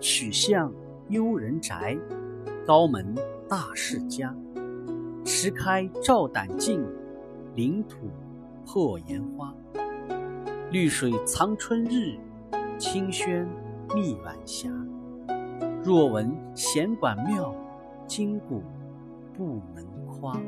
曲巷幽人宅，高门大世家。池开照胆镜，领土破岩花。绿水藏春日，清轩密晚霞。若闻弦管妙，今古不能夸。